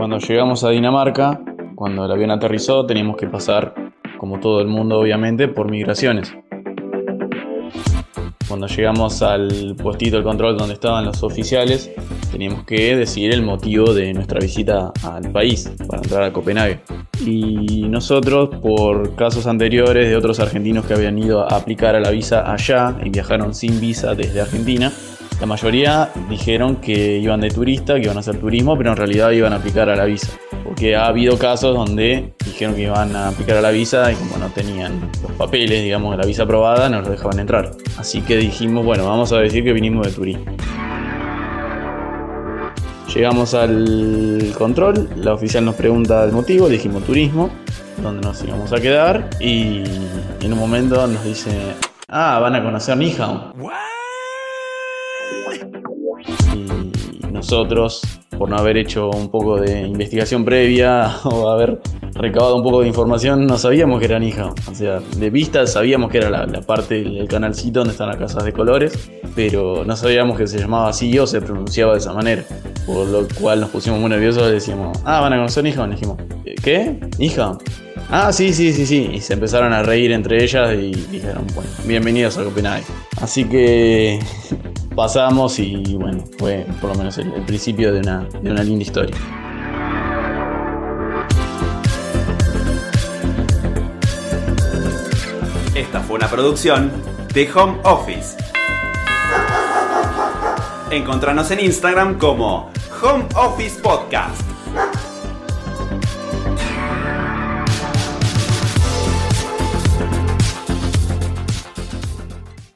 Cuando llegamos a Dinamarca, cuando el avión aterrizó, teníamos que pasar, como todo el mundo obviamente, por migraciones. Cuando llegamos al puestito de control donde estaban los oficiales, teníamos que decidir el motivo de nuestra visita al país para entrar a Copenhague. Y nosotros, por casos anteriores de otros argentinos que habían ido a aplicar a la visa allá y viajaron sin visa desde Argentina, la mayoría dijeron que iban de turista, que iban a hacer turismo, pero en realidad iban a aplicar a la visa. Porque ha habido casos donde dijeron que iban a aplicar a la visa y como no tenían los papeles, digamos, de la visa aprobada, no los dejaban entrar. Así que dijimos, bueno, vamos a decir que vinimos de turismo. Llegamos al control, la oficial nos pregunta el motivo, dijimos turismo, donde nos íbamos a quedar y en un momento nos dice, ah, van a conocer hija. Y nosotros, por no haber hecho un poco de investigación previa o haber recabado un poco de información, no sabíamos que eran hija. O sea, de vista sabíamos que era la, parte del canalcito donde están las casas de colores, pero no sabíamos que se llamaba así o se pronunciaba de esa manera. Por lo cual nos pusimos muy nerviosos y decíamos, ah, van a conocer hija. Y dijimos, ¿qué? ¿Hija? Ah, sí, sí, sí, sí. Y se empezaron a reír entre ellas y dijeron, bueno, bienvenidos a Copenhague. Así que pasamos y bueno, fue por lo menos el, principio de una, de una linda historia. Esta fue una producción de Home Office. Encontranos en Instagram como Home Office Podcast.